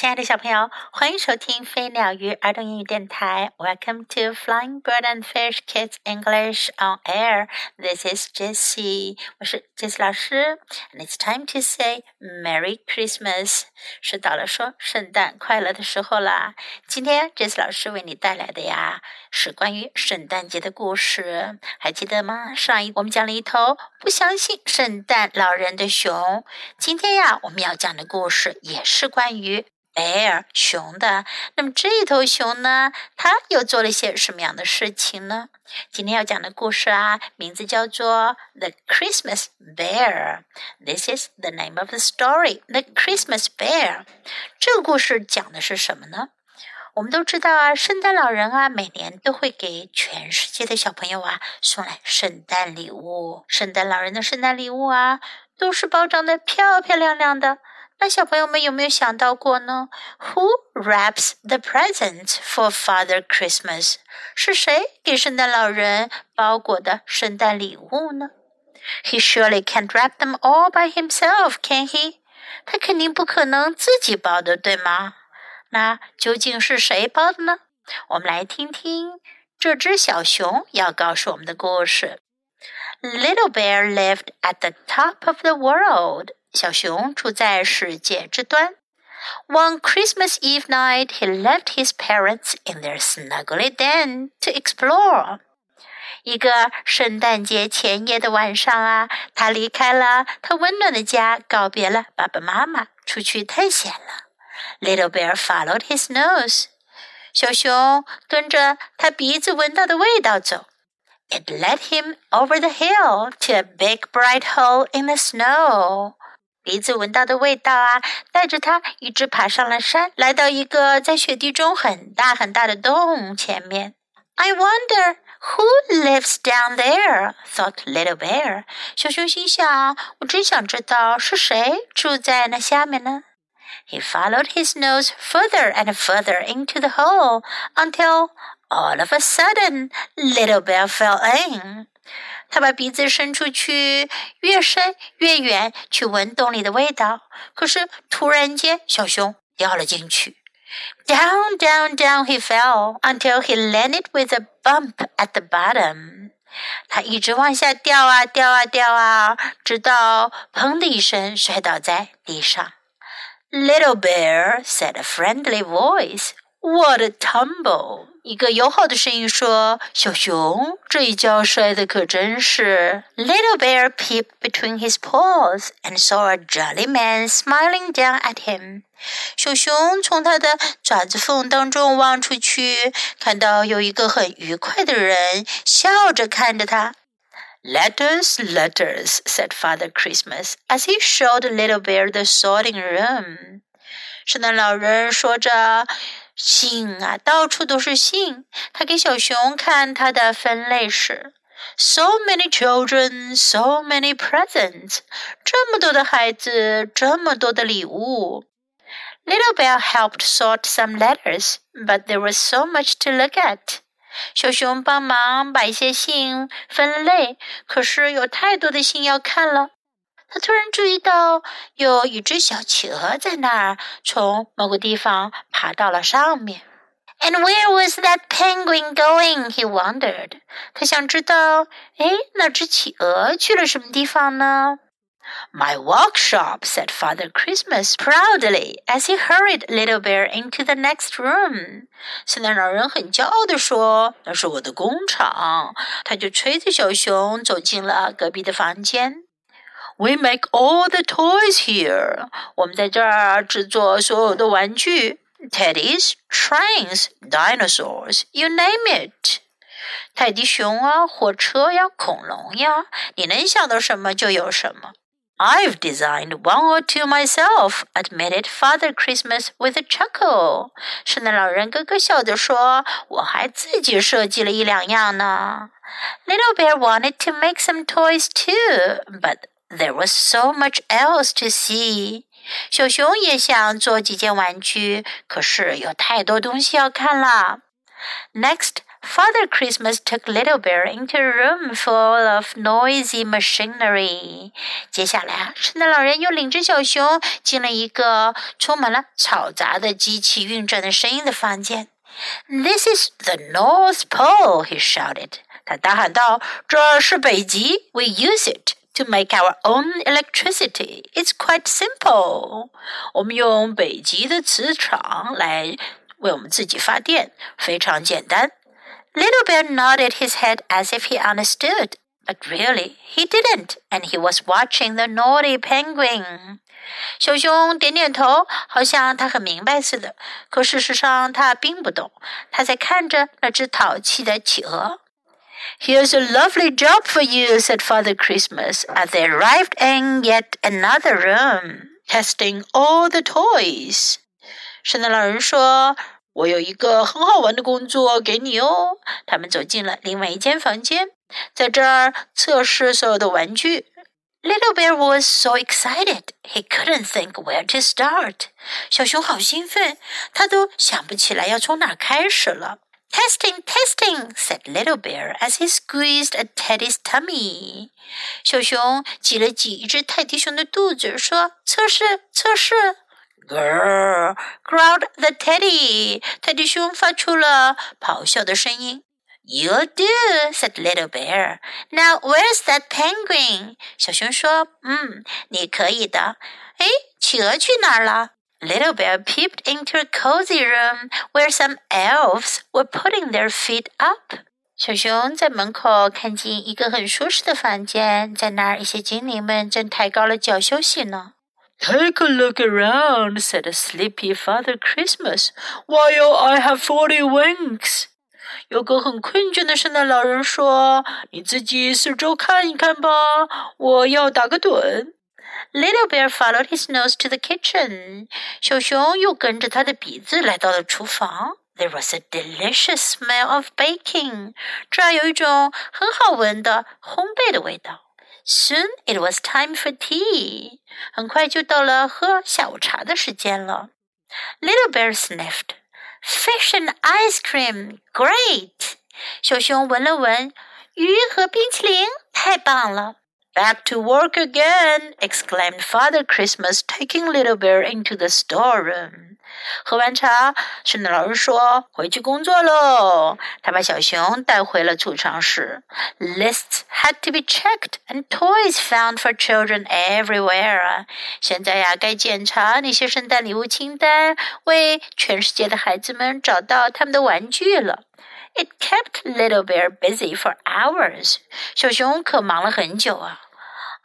亲爱的小朋友，欢迎收听飞鸟鱼儿童英语电台。Welcome to Flying Bird and Fish Kids English on Air. This is Jessie，我是 Jessie 老师。And it's time to say Merry Christmas，是到了说圣诞快乐的时候啦。今天 Jessie 老师为你带来的呀，是关于圣诞节的故事，还记得吗？上一我们讲了一头不相信圣诞老人的熊。今天呀，我们要讲的故事也是关于。Bear 熊的，那么这头熊呢，它又做了些什么样的事情呢？今天要讲的故事啊，名字叫做《The Christmas Bear》。This is the name of the story, The Christmas Bear。这个故事讲的是什么呢？我们都知道啊，圣诞老人啊，每年都会给全世界的小朋友啊送来圣诞礼物。圣诞老人的圣诞礼物啊，都是包装的漂漂亮亮的。那小朋友们有没有想到过呢？Who wraps the presents for Father Christmas？是谁给圣诞老人包裹的圣诞礼物呢？He surely can't wrap them all by himself, can he？他肯定不可能自己包的，对吗？那究竟是谁包的呢？我们来听听这只小熊要告诉我们的故事。Little bear lived at the top of the world. 小熊住在世界之端。One Christmas Eve night, he left his parents in their snuggly den to explore. 一个圣诞节前夜的晚上啊，他离开了他温暖的家，告别了爸爸妈妈，出去探险了。Little bear followed his nose. 小熊跟着他鼻子闻到的味道走。It led him over the hill to a big bright hole in the snow. 鼻子闻到的味道啊，带着他一直爬上了山，来到一个在雪地中很大很大的洞前面。I wonder who lives down there," thought Little Bear. 小熊心想：“我真想知道是谁住在那下面呢。” He followed his nose further and further into the hole until all of a sudden Little Bear fell in. 他把鼻子伸出去，越伸越远，去闻洞里的味道。可是突然间，小熊掉了进去。Down, down, down he fell until he landed with a bump at the bottom。他一直往下掉啊掉啊掉啊，直到砰的一声摔倒在地上。Little bear said a friendly voice. What a tumble! 一个友好的声音说：“小熊，这一跤摔的可真是。” Little bear peeped between his paws and saw a jolly man smiling down at him. 小熊从他的爪子缝当中望出去，看到有一个很愉快的人笑着看着他。Letters, letters, said Father Christmas as he showed Little Bear the sorting room. 圣诞老人说着。信啊，到处都是信。他给小熊看他的分类室，so many children, so many presents，这么多的孩子，这么多的礼物。Little Bear helped sort some letters, but there was so much to look at。小熊帮忙把一些信分类，可是有太多的信要看了。他突然注意到有一只小企鹅在那儿，从某个地方爬到了上面。And where was that penguin going? He wondered. 他想知道，哎，那只企鹅去了什么地方呢？My workshop, said Father Christmas proudly as he hurried Little Bear into the next room. 圣诞老人很骄傲地说：“那是我的工厂。”他就吹着小熊走进了隔壁的房间。We make all the toys here. 我们在这儿制作所有的玩具，teddies, trains, dinosaurs, you name it. 泰迪熊啊，火车呀，恐龙呀，你能想到什么就有什么。I've designed one or two myself, admitted Father Christmas with a chuckle. 圣诞老人咯咯笑着说：“我还自己设计了一两样呢。” Little Bear wanted to make some toys too, but there was so much else to see. 小熊也想做几件玩具，可是有太多东西要看了。Next, Father Christmas took Little Bear into a room full of noisy machinery. 接下来啊，圣诞老人又领着小熊进了一个充满了嘈杂的机器运转的声音的房间。This is the North Pole, he shouted. 他大喊道：“这是北极，We use it to make our own electricity. It's quite simple. 我们用北极的磁场来为我们自己发电，非常简单。” Little Bear nodded his head as if he understood, but really he didn't, and he was watching the naughty penguin. 小熊点点头，好像他很明白似的。可事实上，他并不懂。他在看着那只淘气的企鹅。 Here's a lovely job for you, said Father Christmas as they arrived in yet another room, testing all the toys. 圣诞老人说：“我有一个很好玩的工作给你哦。”他们走进了另外一间房间，在这儿测试所有的玩具。Little Bear was so excited he couldn't think where to start. 小熊好兴奋，他都想不起来要从哪开始了。 Testing, testing, said Little Bear as he squeezed a teddy's tummy. 小熊挤了挤一只泰迪熊的肚子，说：“测试，测试。” Grrr, growled the teddy. 泰迪熊发出了咆哮的声音。"You do, said Little Bear. Now where's that penguin? 小熊说：“嗯，你可以的。”哎，企鹅去哪儿了 ？Little Bear peeped into a cozy room where some elves were putting their feet up. 小熊在门口看见一个很舒适的房间，在那儿一些精灵们正抬高了脚休息呢。Take a look around, said a sleepy Father Christmas, while I have forty winks. 有个很困倦的圣诞老人说：“你自己四周看一看吧，我要打个盹。” ” Little Bear followed his nose to the kitchen. 小熊又跟着他的鼻子来到了厨房。There was a delicious smell of baking. 这儿有一种很好闻的烘焙的味道。Soon it was time for tea. 很快就到了喝下午茶的时间了。Little Bear sniffed. Fish and ice cream, great！小熊闻了闻，鱼和冰淇淋，太棒了。 Back to work again! exclaimed Father Christmas, taking Little Bear into the storeroom. 喝完茶，圣诞老人说：“回去工作喽。”他把小熊带回了储藏室。Lists had to be checked and toys found for children everywhere. 现在呀，该检查那些圣诞礼物清单，为全世界的孩子们找到他们的玩具了。It kept Little Bear busy for hours. 小熊可忙了很久啊。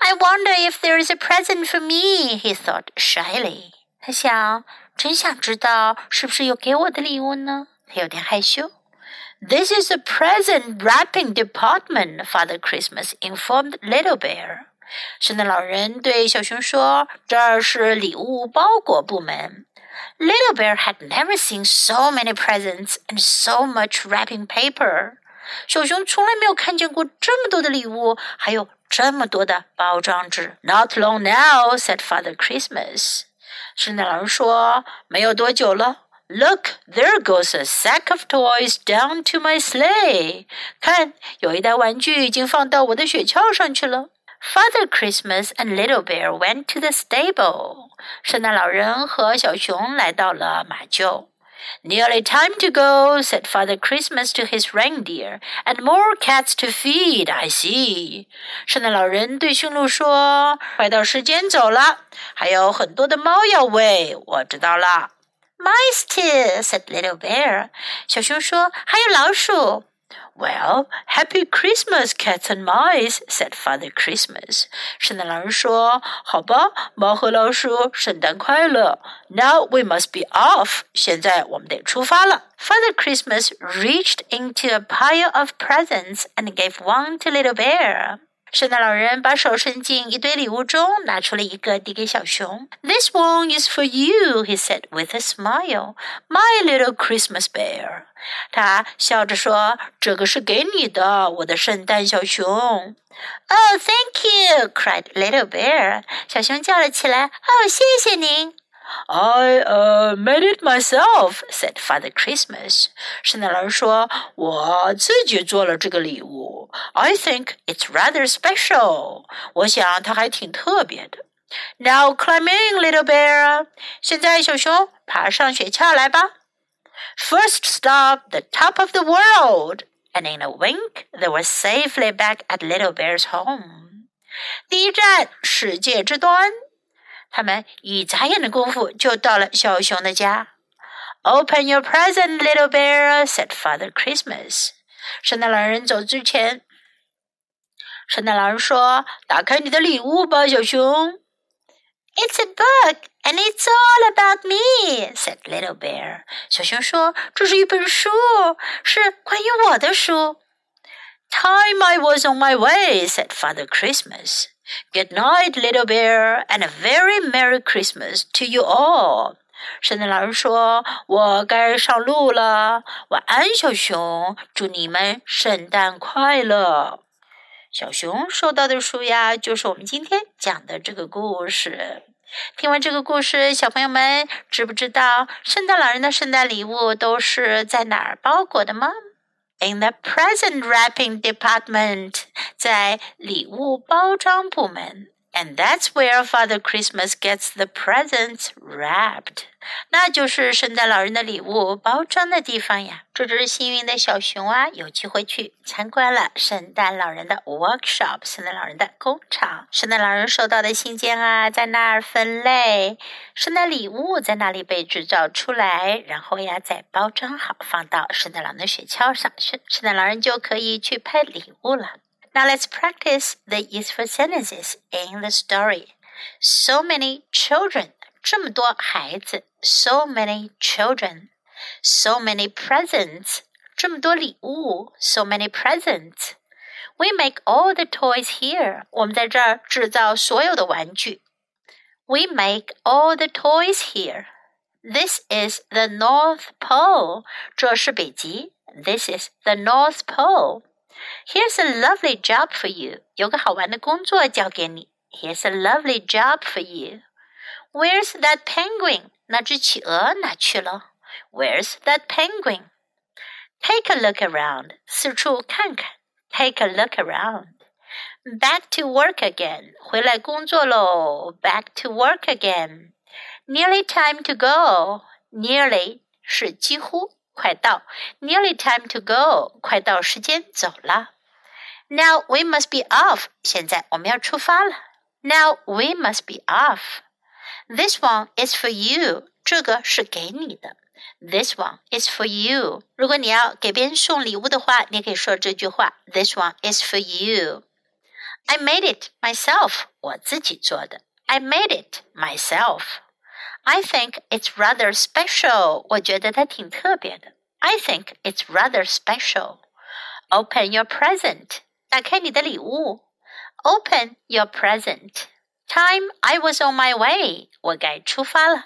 I wonder if there is a present for me, he thought shyly. 他想。真想知道是不是有给我的礼物呢？他有点害羞。This is a present wrapping department, Father Christmas informed Little Bear. 圣诞老人对小熊说：“这儿是礼物包裹部门。” Little Bear had never seen so many presents and so much wrapping paper. 小熊从来没有看见过这么多的礼物，还有这么多的包装纸。Not long now, said Father Christmas. 圣诞老人说：“没有多久了。” Look, there goes a sack of toys down to my sleigh. 看，有一袋玩具已经放到我的雪橇上去了。Father Christmas and Little Bear went to the stable. 圣诞老人和小熊来到了马厩。Nearly time to go, said Father Christmas to his reindeer, and more cats to feed, I see. 圣诞老人对驯鹿说：“快到时间走了，还有很多的猫要喂。”我知道了。Mice too, said Little Bear. 小熊说：“还有老鼠。” Well, Happy Christmas, cats and mice," said Father Christmas. 圣诞老人说：“好吧，猫和老鼠，圣诞快乐。” Now we must be off. 现在我们得出发了。Father Christmas reached into a pile of presents and gave one to Little Bear. 圣诞老人把手伸进一堆礼物中，拿出了一个递给小熊。This one is for you, he said with a smile. My little Christmas bear. 他笑着说：“这个是给你的，我的圣诞小熊。” Oh, thank you! cried Little Bear. 小熊叫了起来：“哦，谢谢您 I uh made it myself," said Father Christmas. 圣诞老人说：“我自己做了这个礼物。I think it's rather special. 我想它还挺特别的。” Now climb in, little bear. 现在，小熊爬上雪橇来吧。First stop the top of the world, and in a wink they were safely back at Little Bear's home. 第一站，世界之端。 他们一眨眼的功夫就到了小熊的家。Open your present, little bear," said Father Christmas. 圣诞老人走之前，圣诞老人说：“打开你的礼物吧，小熊。” It's a book, and it's all about me," said Little Bear. 小熊说：“这是一本书，是关于我的书。” Time I was on my way," said Father Christmas. Good night, Little Bear, and a very Merry Christmas to you all. 圣诞老人说：“我该上路了，晚安，小熊，祝你们圣诞快乐。”小熊收到的书呀，就是我们今天讲的这个故事。听完这个故事，小朋友们知不知道圣诞老人的圣诞礼物都是在哪儿包裹的吗 ？In the present wrapping department，在礼物包装部门。And that's where Father Christmas gets the presents wrapped. 那就是圣诞老人的礼物包装的地方呀。这只幸运的小熊啊，有机会去参观了圣诞老人的 workshop，圣诞老人的工厂。圣诞老人收到的信件啊，在那儿分类，圣诞礼物在那里被制造出来，然后呀，再包装好，放到圣诞老人的雪橇上，圣圣诞老人就可以去派礼物了。Now let's practice the useful sentences in the story. So many children. 这么多孩子. So many children. So many presents. 这么多礼物. So many presents. We make all the toys here. 我们在这儿制造所有的玩具. We make all the toys here. This is the North Pole. 这是北极. This is the North Pole. Here's a lovely job for you. 有个好玩的工作交给你。Here's a lovely job for you. Where's that penguin? 那只企鹅哪去了？Where's that penguin? Take a look around. 四处看看。Take a look around. Back to work again. 回来工作喽。Back to work again. Nearly time to go. Nearly 是几乎。快到，nearly time to go，快到时间走了。Now we must be off，现在我们要出发了。Now we must be off。 This one is for you，这个是给你的。This one is for you。如果你要给别人送礼物的话，你可以说这句话：This one is for you。I made it myself，我自己做的。I made it myself。I think it's rather special. 我觉得它挺特别的。I think it's rather special. Open your present. 打开你的礼物。Open your present. Time I was on my way. 我该出发了。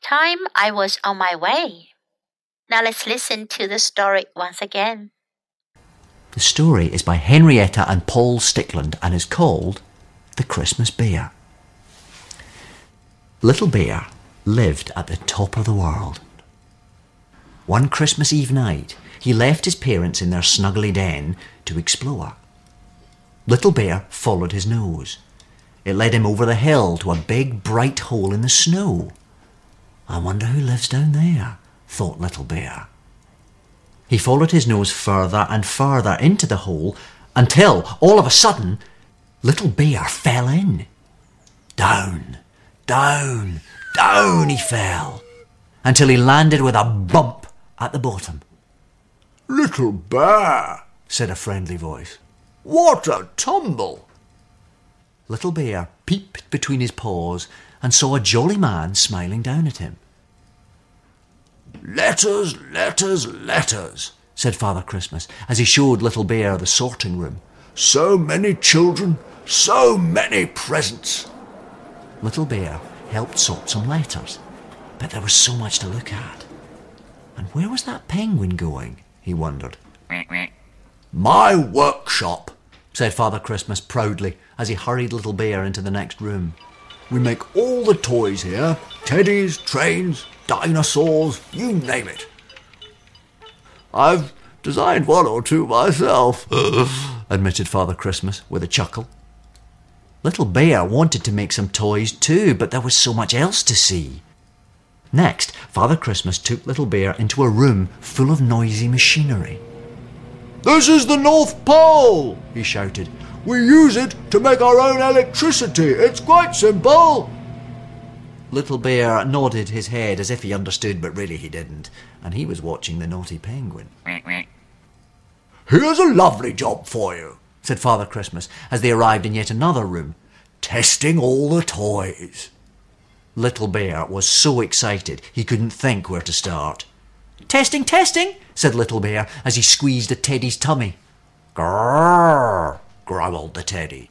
Time I was on my way. Now let's listen to the story once again. The story is by Henrietta and Paul Stickland and is called The Christmas Bear. Little Bear lived at the top of the world. One Christmas Eve night, he left his parents in their snuggly den to explore. Little Bear followed his nose. It led him over the hill to a big bright hole in the snow. I wonder who lives down there, thought Little Bear. He followed his nose further and further into the hole until, all of a sudden, Little Bear fell in. Down, down, down he fell until he landed with a bump at the bottom. Little bear, said a friendly voice. What a tumble! Little Bear peeped between his paws and saw a jolly man smiling down at him. Letters, letters, letters, said Father Christmas as he showed Little Bear the sorting room. So many children, so many presents. Little Bear helped sort some letters, but there was so much to look at. And where was that penguin going? he wondered. My workshop, said Father Christmas proudly as he hurried Little Bear into the next room. We make all the toys here Teddies, trains, dinosaurs, you name it. I've designed one or two myself, admitted Father Christmas with a chuckle. Little Bear wanted to make some toys too, but there was so much else to see. Next, Father Christmas took Little Bear into a room full of noisy machinery. This is the North Pole, he shouted. We use it to make our own electricity. It's quite simple. Little Bear nodded his head as if he understood, but really he didn't, and he was watching the naughty penguin. Here's a lovely job for you, said Father Christmas as they arrived in yet another room. Testing all the toys. Little Bear was so excited he couldn't think where to start. Testing, testing, said Little Bear as he squeezed a teddy's tummy. Grrr, growled the teddy.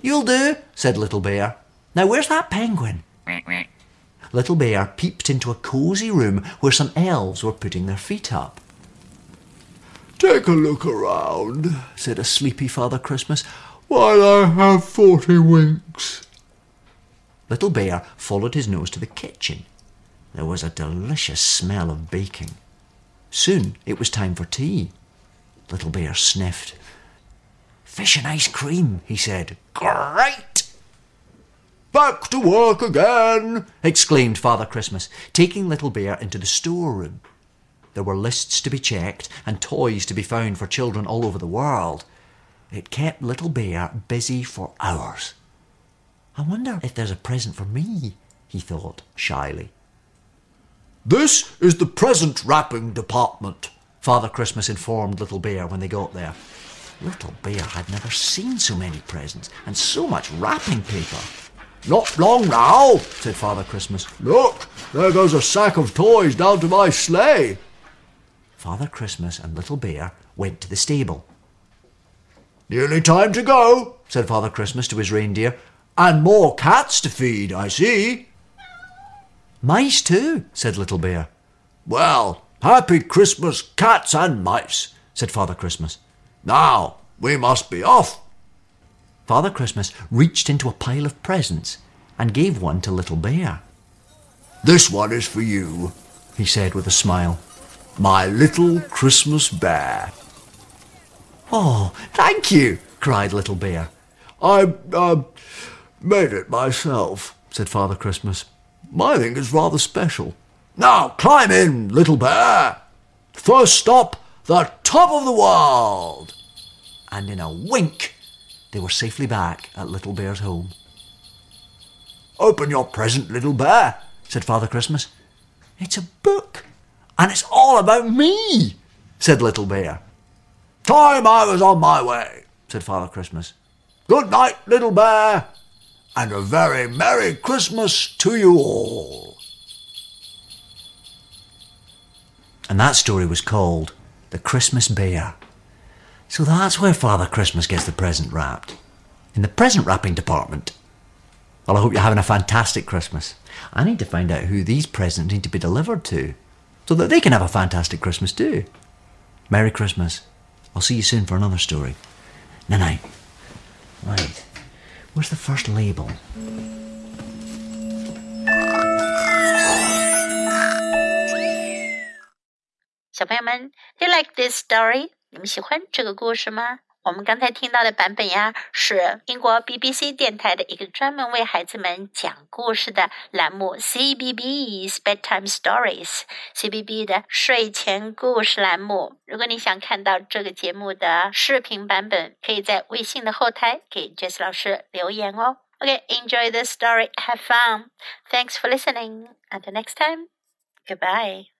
You'll do, said Little Bear. Now where's that penguin? Little Bear peeped into a cosy room where some elves were putting their feet up. Take a look around, said a sleepy Father Christmas, while I have forty winks. Little Bear followed his nose to the kitchen. There was a delicious smell of baking. Soon it was time for tea. Little Bear sniffed. Fish and ice cream, he said. Great! Back to work again, exclaimed Father Christmas, taking Little Bear into the storeroom. There were lists to be checked and toys to be found for children all over the world. It kept Little Bear busy for hours. I wonder if there's a present for me, he thought shyly. This is the present wrapping department, Father Christmas informed Little Bear when they got there. Little Bear had never seen so many presents and so much wrapping paper. Not long now, said Father Christmas. Look, there goes a sack of toys down to my sleigh. Father Christmas and Little Bear went to the stable. Nearly time to go, said Father Christmas to his reindeer. And more cats to feed, I see. Mice too, said Little Bear. Well, happy Christmas, cats and mice, said Father Christmas. Now, we must be off. Father Christmas reached into a pile of presents and gave one to Little Bear. This one is for you, he said with a smile. My little Christmas bear. Oh, thank you, cried Little Bear. I, uh, Made it myself, said Father Christmas. My thing is rather special. Now climb in, little bear. First stop, the top of the world. And in a wink, they were safely back at Little Bear's home. Open your present, little bear, said Father Christmas. It's a book, and it's all about me, said Little Bear. Time I was on my way, said Father Christmas. Good night, little bear and a very Merry Christmas to you all. And that story was called The Christmas Bear. So that's where Father Christmas gets the present wrapped. In the present wrapping department. Well, I hope you're having a fantastic Christmas. I need to find out who these presents need to be delivered to so that they can have a fantastic Christmas too. Merry Christmas. I'll see you soon for another story. Night night. Right. Where's the first label? do you like this story？你们喜欢这个故事吗？ 我们刚才听到的版本呀，是英国 BBC 电台的一个专门为孩子们讲故事的栏目 CBBS Bedtime Stories CBB 的睡前故事栏目。如果你想看到这个节目的视频版本，可以在微信的后台给 Jess 老师留言哦。OK，enjoy the story, have fun. Thanks for listening. Until next time, goodbye.